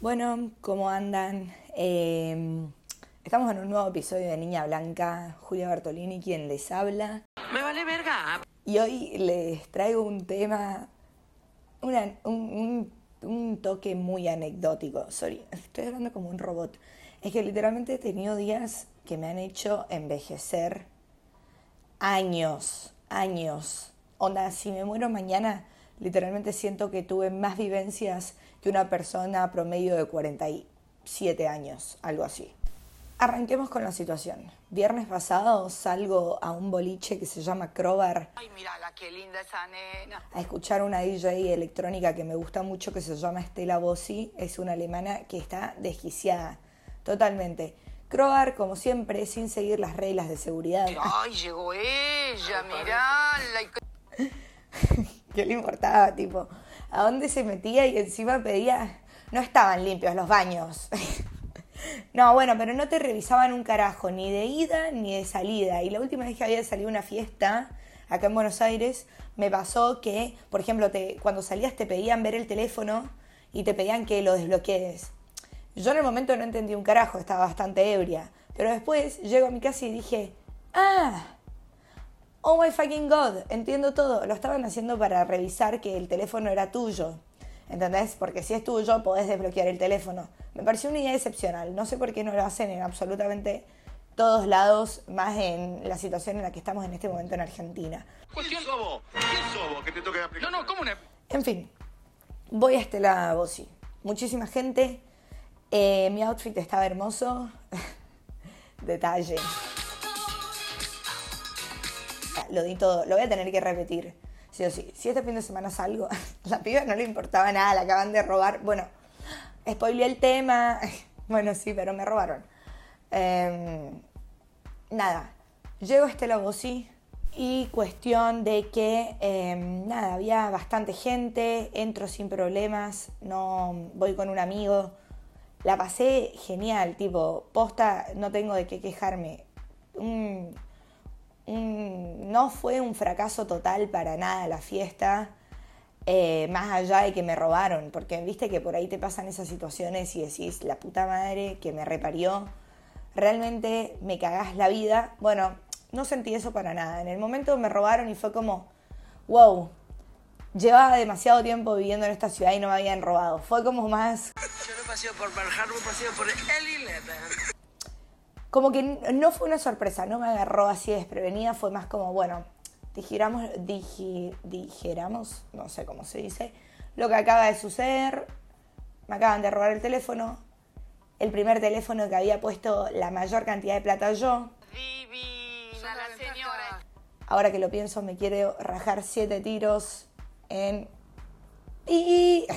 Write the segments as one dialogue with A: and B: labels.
A: Bueno, ¿cómo andan? Eh, estamos en un nuevo episodio de Niña Blanca, Julia Bartolini quien les habla.
B: Me vale verga.
A: Y hoy les traigo un tema, una- un, un- un toque muy anecdótico. Sorry, estoy hablando como un robot. Es que literalmente he tenido días que me han hecho envejecer años, años. Onda, si me muero mañana, literalmente siento que tuve más vivencias que una persona promedio de 47 años, algo así. Arranquemos con la situación. Viernes pasado salgo a un boliche que se llama Crowbar
B: Ay, mírala, qué linda esa nena.
A: a escuchar una DJ electrónica que me gusta mucho que se llama Stella Bossi. Es una alemana que está desquiciada totalmente. Crowbar, como siempre, sin seguir las reglas de seguridad.
B: Ay, llegó ella, mirala. y-
A: ¿Qué le importaba? Tipo, ¿a dónde se metía y encima pedía? No estaban limpios los baños. no, bueno, pero no te revisaban un carajo, ni de ida ni de salida. Y la última vez que había salido una fiesta acá en Buenos Aires, me pasó que, por ejemplo, te, cuando salías te pedían ver el teléfono y te pedían que lo desbloquees. Yo en el momento no entendí un carajo, estaba bastante ebria. Pero después llego a mi casa y dije, ah, Oh my fucking god, entiendo todo. Lo estaban haciendo para revisar que el teléfono era tuyo. ¿Entendés? Porque si es tuyo, podés desbloquear el teléfono. Me pareció una idea excepcional. No sé por qué no lo hacen en absolutamente todos lados, más en la situación en la que estamos en este momento en Argentina.
C: ¿Quién sos vos? ¿Quién sos vos que te toque aplicar?
D: No, no, ¿cómo una?
A: En fin, voy a Estela Bossi. Muchísima gente. Eh, mi outfit estaba hermoso. Detalle. Lo di todo. Lo voy a tener que repetir. Sí o sí. Si este fin de semana salgo, la piba no le importaba nada. La acaban de robar. Bueno, spoileé el tema. Bueno, sí, pero me robaron. Em, nada, llego a Estela Bossi y cuestión de que, em, nada, había bastante gente, entro sin problemas, no voy con un amigo. La pasé genial, tipo, posta, no tengo de qué quejarme. Un- un- no fue un fracaso total para nada la fiesta, eh, más allá de que me robaron, porque viste que por ahí te pasan esas situaciones y decís, la puta madre que me reparió, realmente me cagás la vida. Bueno, no sentí eso para nada. En el momento me robaron y fue como, wow, llevaba demasiado tiempo viviendo en esta ciudad y no me habían robado. Fue como más,
B: Yo no paseo por Harbor, paseo por el.
A: Como que no fue una sorpresa, no me agarró así desprevenida, fue más como, bueno, dijéramos, diji- dijéramos, no sé cómo se dice, lo que acaba de suceder, me acaban de robar el teléfono, el primer teléfono que había puesto la mayor cantidad de plata yo,
B: Divina la señora.
A: ahora que lo pienso me quiero rajar siete tiros en... Y...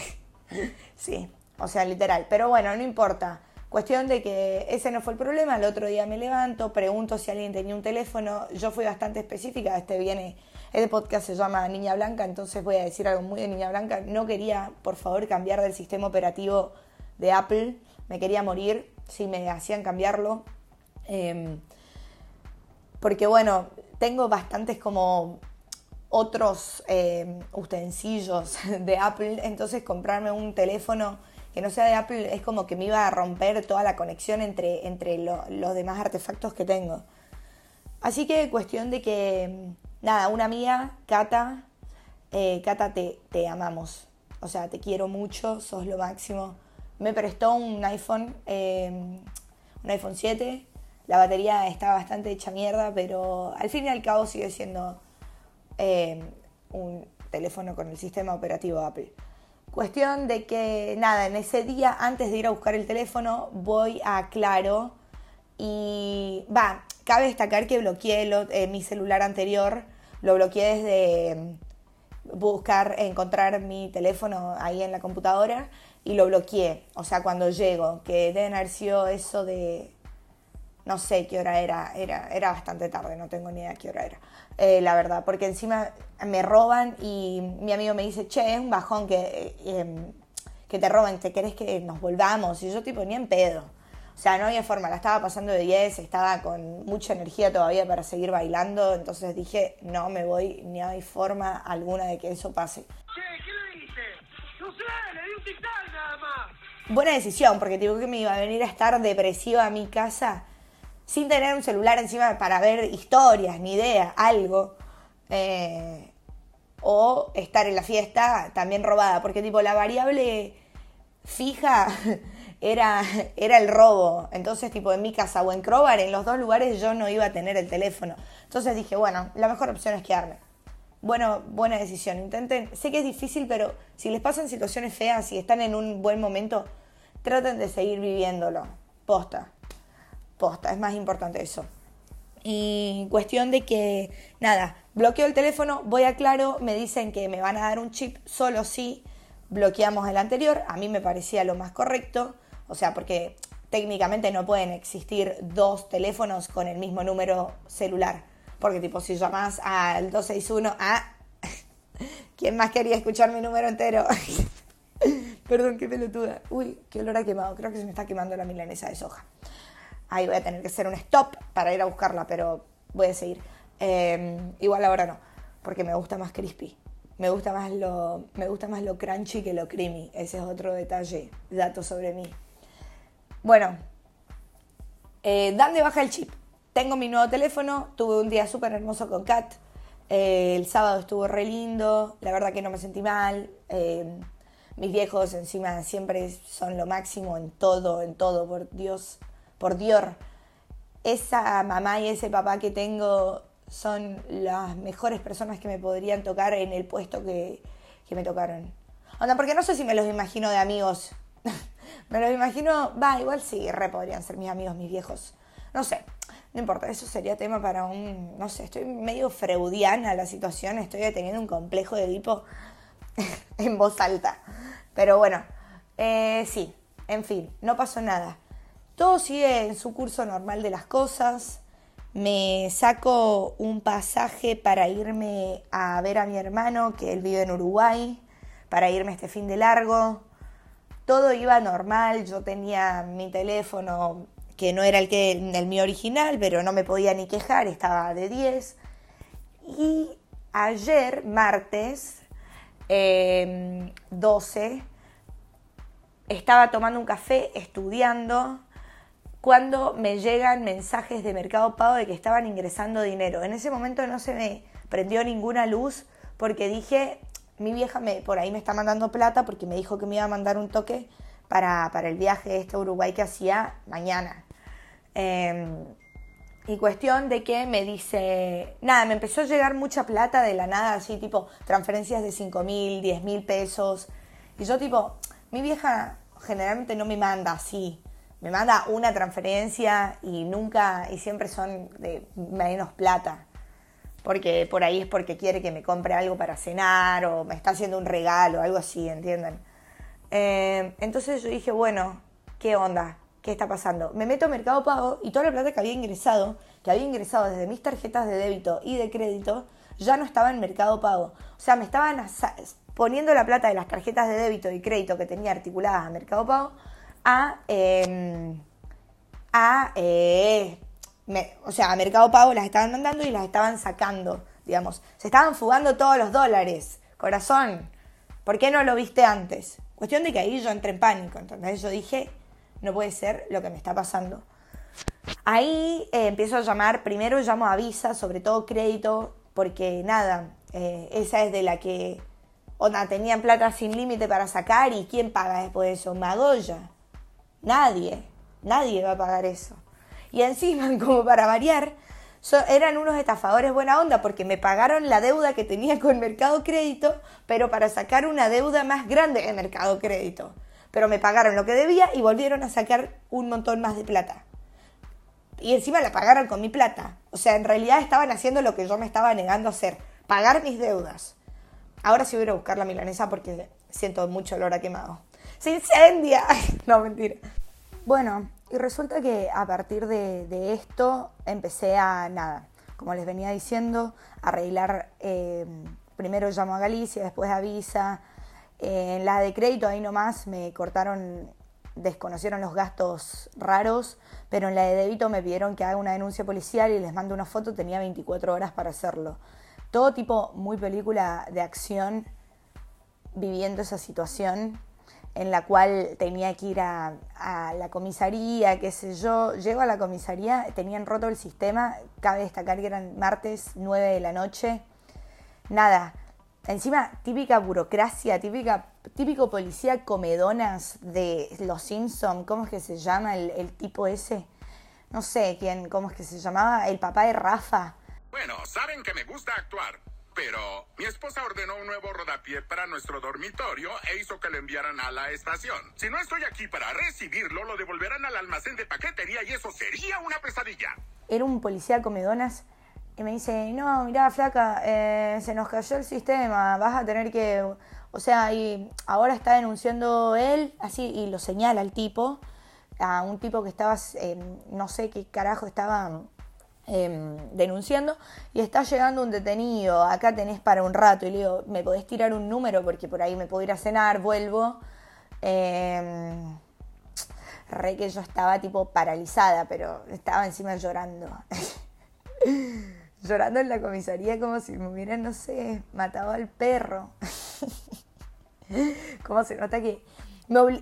A: Sí, o sea, literal. Pero bueno, no importa. Cuestión de que ese no fue el problema. El otro día me levanto, pregunto si alguien tenía un teléfono. Yo fui bastante específica. Este viene, este podcast se llama Niña Blanca, entonces voy a decir algo muy de Niña Blanca. No quería, por favor, cambiar del sistema operativo de Apple. Me quería morir si me hacían cambiarlo. Em, porque bueno, tengo bastantes como otros eh, utensilios de Apple, entonces comprarme un teléfono que no sea de Apple es como que me iba a romper toda la conexión entre, entre lo- los demás artefactos que tengo. Así que cuestión de que, nada, una amiga, Cata, eh, Cata, te, te amamos. O sea, te quiero mucho, sos lo máximo. Me prestó un iPhone, eh, un iPhone 7. La batería está bastante hecha mierda, pero al fin y al cabo sigue siendo eh, un teléfono con el sistema operativo Apple. Cuestión de que, nada, en ese día, antes de ir a buscar el teléfono, voy a Claro y, va, cabe destacar que bloqueé lo- eh, mi celular anterior, lo bloqueé desde mm, buscar, encontrar mi teléfono ahí en la computadora y lo bloqueé. O sea, cuando llego, que deben haber sido eso de no sé qué hora era, era, era bastante tarde, no tengo ni idea qué hora era, eh, la verdad, porque encima me roban y mi amigo me dice, che, es un bajón que, eh, em, que te roben, ¿te querés que nos volvamos? Y yo tipo, ni en pedo. O sea, no había forma, la estaba pasando de 10, estaba con mucha energía todavía para seguir bailando, entonces dije, no me voy, ni hay forma alguna de que eso pase.
E: Che, ¿qué le dice? No sé, le di un tic-tac nada más.
A: buena decisión, porque tipo que me iba a venir a estar depresiva a mi casa sin tener un celular encima para ver historias, ni idea, algo. Eh, o estar en la fiesta también robada, porque tipo la variable fija era, era el robo. Entonces, tipo, en mi casa o en Crobar, en los dos lugares yo no iba a tener el teléfono. Entonces dije, bueno, la mejor opción es quedarme. Bueno, buena decisión. Intenten, sé que es difícil, pero si les pasan situaciones feas y están en un buen momento, traten de seguir viviéndolo. Posta. Es más importante eso. Y cuestión de que, nada, bloqueo el teléfono, voy a Claro, me dicen que me van a dar un chip solo si bloqueamos el anterior. A mí me parecía lo más correcto, o sea, porque técnicamente no pueden existir dos teléfonos con el mismo número celular. Porque tipo, si llamas al 261 a... ¿Quién más quería escuchar mi número entero? Perdón, qué pelotuda. Uy, qué olor ha quemado. Creo que se me está quemando la milanesa de soja. Ahí voy a tener que hacer un stop para ir a buscarla, pero voy a seguir. Em, igual ahora no, porque me gusta más crispy. Me gusta más lo, me gusta más lo crunchy que lo creamy. Ese es otro detalle, dato sobre mí. Bueno, eh, dan baja el chip. Tengo mi nuevo teléfono, tuve un día súper hermoso con Kat. Eh, el sábado estuvo re lindo, la verdad que no me sentí mal. Eh, mis viejos encima siempre son lo máximo en todo, en todo, por Dios, por Dios. Esa mamá y ese papá que tengo son las mejores personas que me podrían tocar en el puesto que, que me tocaron. Onda, porque no sé si me los imagino de amigos. me los imagino, va, igual sí, re podrían ser mis amigos, mis viejos. No sé, no importa, eso sería tema para un, no sé, estoy medio freudiana la situación, estoy teniendo un complejo de Edipo en voz alta. Pero bueno, eh, sí, en fin, no pasó nada. Todo sigue en su curso normal de las cosas. Me saco un pasaje para irme a ver a mi hermano, que él vive en Uruguay, para irme este fin de largo. Todo iba normal, yo tenía mi teléfono que no era el, que, el mío original, pero no me podía ni quejar, estaba de 10. Y ayer, martes 12, em, estaba tomando un café, estudiando, cuando me llegan mensajes de Mercado Pago de que estaban ingresando dinero. En ese momento no se me prendió ninguna luz porque dije, mi vieja me, por ahí me está mandando plata porque me dijo que me iba a mandar un toque para, para el viaje este a Uruguay que hacía mañana. Em, y cuestión de que me dice, nada, me empezó a llegar mucha plata de la nada, así tipo transferencias de 5 mil, 10 mil pesos. Y yo tipo, mi vieja generalmente no me manda así, me manda una transferencia y nunca, y siempre son de menos plata. Porque por ahí es porque quiere que me compre algo para cenar o me está haciendo un regalo, algo así, ¿entienden? Em, entonces yo dije, bueno, ¿qué onda? ¿qué está pasando? Me meto a Mercado Pago y toda la plata que había ingresado, que había ingresado desde mis tarjetas de débito y de crédito, ya no estaba en Mercado Pago. O sea, me estaban poniendo la plata de las tarjetas de débito y crédito que tenía articuladas a Mercado Pago a... Em, a eh, o sea, a Mercado Pago las estaban mandando y las estaban sacando, digamos. Se estaban fugando todos los dólares. Corazón, ¿por qué no lo viste antes? Cuestión de que ahí yo entré en pánico, entonces yo dije, no puede ser lo que me está pasando. Ahí eh, empiezo a llamar, primero llamo a Visa, sobre todo crédito, porque nada, eh, esa es de la que onda, tenían plata sin límite para sacar y ¿quién paga después de eso? Magoya. Nadie, nadie va a pagar eso. Y encima, como para variar, eran unos estafadores buena onda porque me pagaron la deuda que tenía con Mercado Crédito, pero para sacar una deuda más grande de Mercado Crédito pero me pagaron lo que debía y volvieron a sacar un montón más de plata. Y encima la pagaron con mi plata. O sea, en realidad estaban haciendo lo que yo me estaba negando a hacer, pagar mis deudas. Ahora sí voy a buscar la milanesa porque siento mucho olor a quemado. ¡Se incendia! no, mentira. Bueno, y resulta que a partir de, esto empecé a, nada, como les venía diciendo, arreglar, eh, primero llamo a Galicia, después a Visa, en la de crédito ahí nomás me cortaron, desconocieron los gastos raros, pero en la de débito me pidieron que haga una denuncia policial y les mando una foto, tenía 24 horas para hacerlo. Todo tipo muy película de acción viviendo esa situación. En la cual tenía que ir a, la comisaría, qué sé yo. Llego a la comisaría, tenían roto el sistema, cabe destacar que eran martes 9 de la noche. Nada, encima típica burocracia, típica, típico policía comedonas de Los Simpson, ¿cómo es que se llama el, el tipo ese? No sé quién, cómo es que se llamaba, el papá de Rafa.
D: Bueno, saben que me gusta actuar. Pero mi esposa ordenó un nuevo rodapié para nuestro dormitorio e hizo que lo enviaran a la estación. Si no estoy aquí para recibirlo, lo devolverán al almacén de paquetería y eso sería una pesadilla.
A: Era un policía comedonas y me dice, no, mirá, flaca, eh, se nos cayó el sistema, vas a tener que... O sea, y ahora está denunciando él, así, y lo señala el tipo, a un tipo que estaba, eh, no sé qué carajo estaba eh, denunciando y está llegando un detenido, acá tenés para un rato y le digo, ¿me podés tirar un número? Porque por ahí me puedo ir a cenar, vuelvo. Eh, re que yo estaba tipo paralizada, pero estaba encima llorando. llorando en la comisaría como si me hubieran, no sé, matado al perro. como se nota que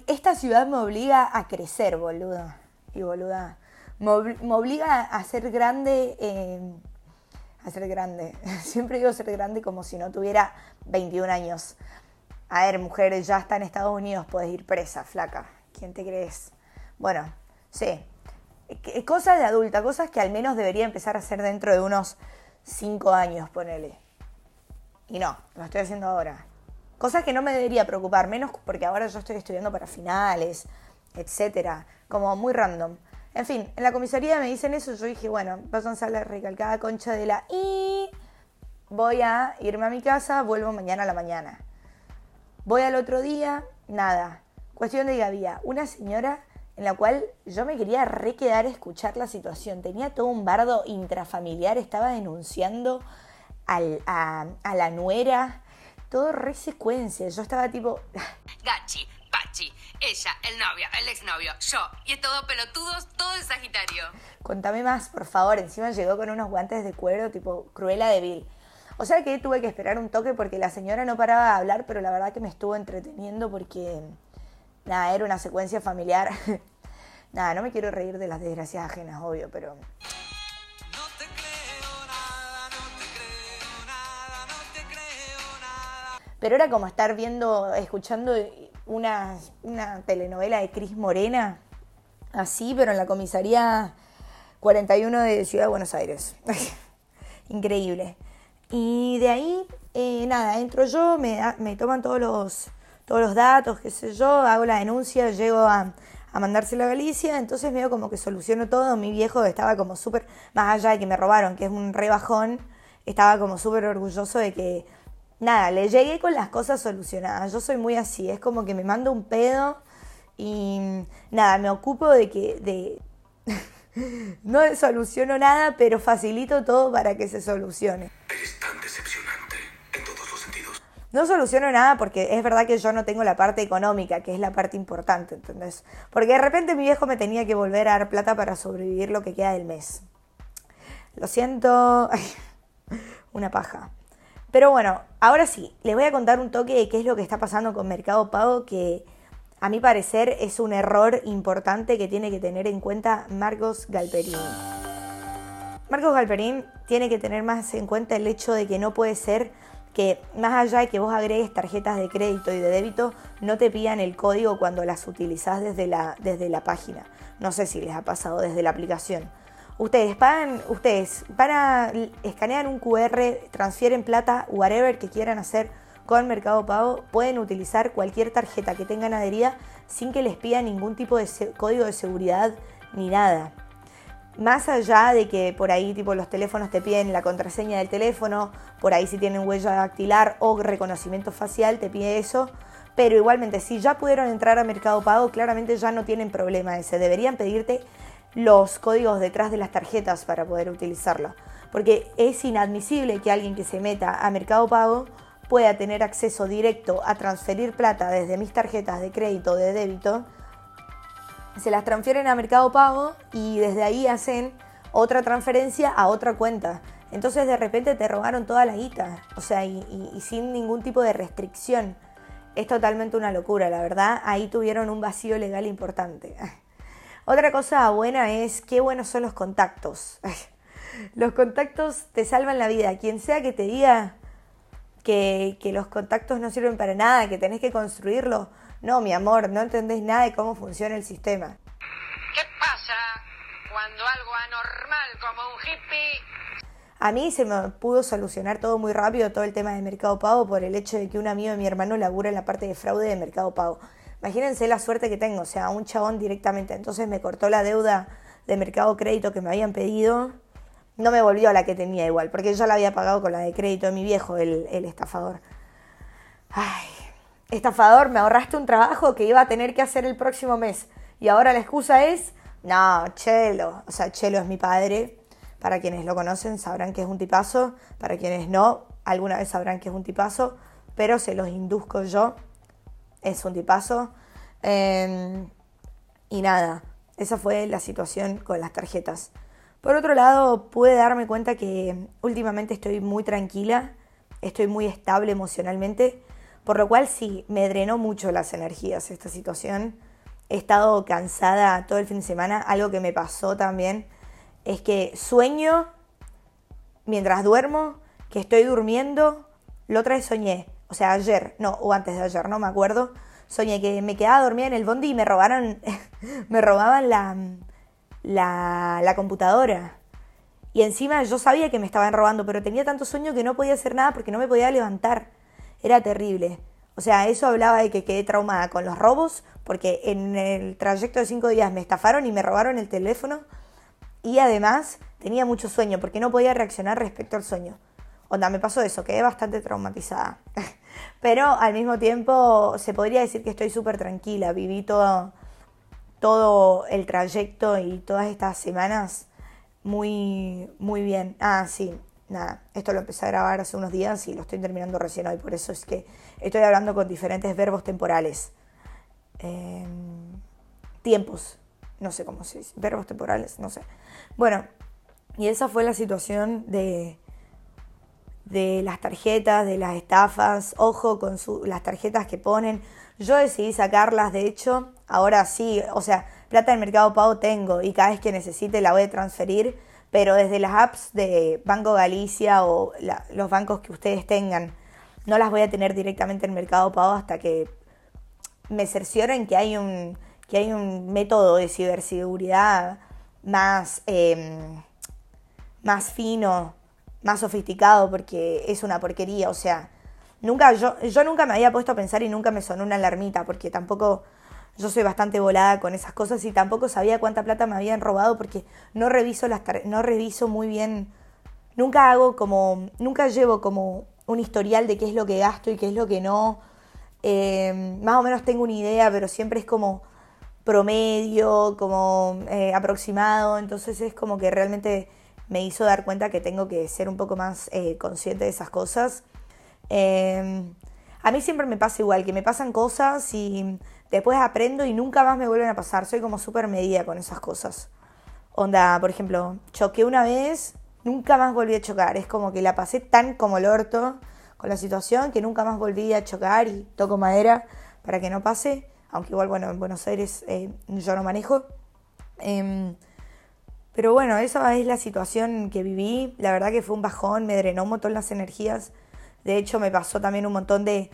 A: esta ciudad me obliga a crecer, boludo. Y boluda me, obliga a ser grande, eh, a ser grande. Siempre digo ser grande como si no tuviera 21 años. A ver, mujeres, ya está en Estados Unidos, puedes ir presa, flaca. ¿Quién te crees? Bueno, sí. Cosas de adulta, cosas que al menos debería empezar a hacer dentro de unos 5 años, ponele. Y no, lo estoy haciendo ahora. Cosas que no me debería preocupar, menos porque ahora yo estoy estudiando para finales, etcétera. Como muy random. En fin, en la comisaría me dicen eso, yo dije, bueno, pasan a la recalcada concha de la y voy a irme a mi casa, vuelvo mañana a la mañana. Voy al otro día, nada. Cuestión de que había una señora en la cual yo me quería requedar a escuchar la situación. Tenía todo un bardo intrafamiliar, estaba denunciando a, a, la nuera, todo re secuencia. Yo estaba tipo...
E: Gachi, ella, el novio, el exnovio, yo. Y es todo pelotudos, todo de Sagitario.
A: Contame más, por favor. Encima llegó con unos guantes de cuero tipo Cruela de Vil. O sea que tuve que esperar un toque porque la señora no paraba de hablar, pero la verdad que me estuvo entreteniendo porque, nada, era una secuencia familiar. nada, no me quiero reír de las desgracias ajenas, obvio, pero... Pero era como estar viendo, escuchando una, telenovela de Cris Morena, así, pero en la comisaría 41 de Ciudad de Buenos Aires. Increíble. Y de ahí, eh, nada, entro yo, me, me toman todos los, todos los datos, qué sé yo, hago la denuncia, llego a, a mandárselo a Galicia, entonces veo como que soluciono todo. Mi viejo estaba como súper, más allá de que me robaron, que es un rebajón, estaba como súper orgulloso de que nada, le llegué con las cosas solucionadas. Yo soy muy así, es como que me mando un pedo y nada, me ocupo de que de no soluciono nada, pero facilito todo para que se solucione.
D: Eres tan decepcionante en todos los sentidos.
A: No soluciono nada porque es verdad que yo no tengo la parte económica, que es la parte importante, ¿entendés? Porque de repente mi viejo me tenía que volver a dar plata para sobrevivir lo que queda del mes. Lo siento, una paja. Pero bueno, ahora sí, les voy a contar un toque de qué es lo que está pasando con Mercado Pago, que a mi parecer es un error importante que tiene que tener en cuenta Marcos Galperín. Marcos Galperín tiene que tener más en cuenta el hecho de que no puede ser que más allá de que vos agregues tarjetas de crédito y de débito, no te pidan el código cuando las utilizás desde la, desde la página. No sé si les ha pasado desde la aplicación. Ustedes pagan, ustedes para escanear un QR, transfieren plata, whatever que quieran hacer con Mercado Pago, pueden utilizar cualquier tarjeta que tengan adherida sin que les pida ningún tipo de código de seguridad ni nada. Más allá de que por ahí tipo los teléfonos te piden la contraseña del teléfono, por ahí si tienen huella dactilar o reconocimiento facial te pide eso, pero igualmente si ya pudieron entrar a Mercado Pago, claramente ya no tienen problema ese. Deberían pedirte los códigos detrás de las tarjetas para poder utilizarlo. Porque es inadmisible que alguien que se meta a Mercado Pago pueda tener acceso directo a transferir plata desde mis tarjetas de crédito o de débito. Se las transfieren a Mercado Pago y desde ahí hacen otra transferencia a otra cuenta. Entonces de repente te robaron toda la guita, o sea, y, y sin ningún tipo de restricción. es totalmente una locura, la verdad. Ahí tuvieron un vacío legal importante. Otra cosa buena es qué buenos son los contactos. Los contactos te salvan la vida. Quien sea que te diga que, que los contactos no sirven para nada, que tenés que construirlos, no, mi amor, no entendés nada de cómo funciona el sistema.
B: ¿Qué pasa cuando algo anormal como un hippie
A: A mí se me pudo solucionar todo muy rápido, todo el tema de Mercado Pago, por el hecho de que un amigo de mi hermano labura en la parte de fraude de Mercado Pago. Imagínense la suerte que tengo, o sea, un chabón directamente. Entonces me cortó la deuda de Mercado Crédito que me habían pedido. No me volvió a la que tenía igual, porque yo la había pagado con la de crédito de mi viejo, el, el estafador. Ay, estafador, me ahorraste un trabajo que iba a tener que hacer el próximo mes. Y ahora la excusa es, no, Chelo. O sea, Chelo es mi padre. Para quienes lo conocen sabrán que es un tipazo. Para quienes no, alguna vez sabrán que es un tipazo. Pero se los induzco yo. Es un tipazo. Eh, y nada, esa fue la situación con las tarjetas. Por otro lado, pude darme cuenta que últimamente estoy muy tranquila, estoy muy estable emocionalmente, por lo cual sí, me drenó mucho las energías esta situación. He estado cansada todo el fin de semana, algo que me pasó también es que sueño mientras duermo, que estoy durmiendo, la otra soñé, o sea, ayer, no, o antes de ayer, no me acuerdo, soñé que me quedaba dormida en el bondi y me robaron, me robaban la, la, la computadora. Y encima yo sabía que me estaban robando, pero tenía tanto sueño que no podía hacer nada porque no me podía levantar. Era terrible. O sea, eso hablaba de que quedé traumada con los robos, porque en el trayecto de cinco días me estafaron y me robaron el teléfono. Y además tenía mucho sueño, porque no podía reaccionar respecto al sueño. Onda, me pasó eso, quedé bastante traumatizada. Pero al mismo tiempo se podría decir que estoy súper tranquila. Viví todo, todo el trayecto y todas estas semanas muy, muy bien. Ah, sí, nada, esto lo empecé a grabar hace unos días y lo estoy terminando recién hoy, por eso es que estoy hablando con diferentes verbos temporales. Eh, tiempos, no sé cómo se dice, verbos temporales, no sé. Bueno, y esa fue la situación de, de las tarjetas, de las estafas. Ojo con su, las tarjetas que ponen. Yo decidí sacarlas, de hecho, ahora sí, o sea, plata del mercado pago tengo y cada vez que necesite la voy a transferir, pero desde las apps de Banco Galicia o los bancos que ustedes tengan, no las voy a tener directamente en mercado pago hasta que me cercioren que hay un, que hay un método de ciberseguridad más, eh, más fino, más sofisticado, porque es una porquería, o sea, nunca, yo, yo nunca me había puesto a pensar y nunca me sonó una alarmita, porque tampoco yo soy bastante volada con esas cosas y tampoco sabía cuánta plata me habían robado porque no reviso las no reviso muy bien nunca hago como nunca llevo como un historial de qué es lo que gasto y qué es lo que no. Eh, más o menos tengo una idea pero siempre es como promedio como eh, aproximado entonces es como que realmente me hizo dar cuenta que tengo que ser un poco más eh, consciente de esas cosas a mí siempre me pasa igual que me pasan cosas y después aprendo y nunca más me vuelven a pasar. Soy como súper medida con esas cosas. Onda, por ejemplo, choqué una vez, nunca más volví a chocar. Es como que la pasé tan como el orto con la situación que nunca más volví a chocar y toco madera para que no pase. Aunque igual, bueno, en Buenos Aires eh, yo no manejo. Eh, pero bueno, esa es la situación que viví. La verdad que fue un bajón, me drenó un montón las energías. De hecho, me pasó también un montón de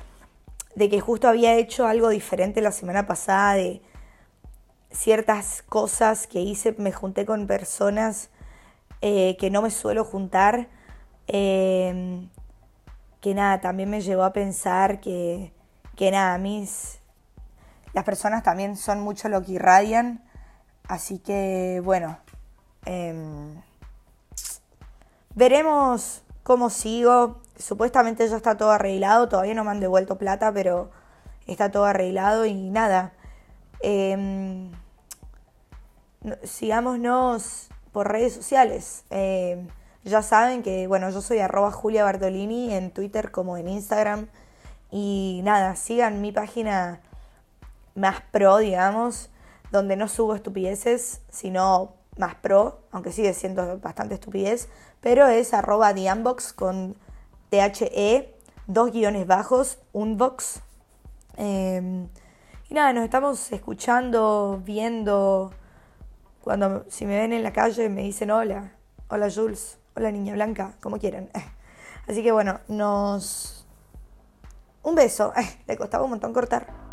A: de que justo había hecho algo diferente la semana pasada, de ciertas cosas que hice, me junté con personas eh, que no me suelo juntar, eh, que nada, también me llevó a pensar que, que nada, mis, las personas también son mucho lo que irradian, así que bueno, eh, veremos cómo sigo, supuestamente ya está todo arreglado, todavía no me han devuelto plata, pero está todo arreglado y nada. Eh, sigámonos por redes sociales. Eh, ya saben que, bueno, yo soy arroba Julia Bartolini en Twitter como en Instagram. Y nada, sigan mi página más pro, digamos, donde no subo estupideces, sino más pro, aunque sigue siendo bastante estupidez, pero es arroba unbox con THE, dos guiones bajos, unbox, Eh, y nada, nos estamos escuchando, viendo. Cuando si me ven en la calle me dicen hola, hola Jules, hola Niña Blanca, como quieran. Así que bueno, nos... Un beso. Le costaba un montón cortar.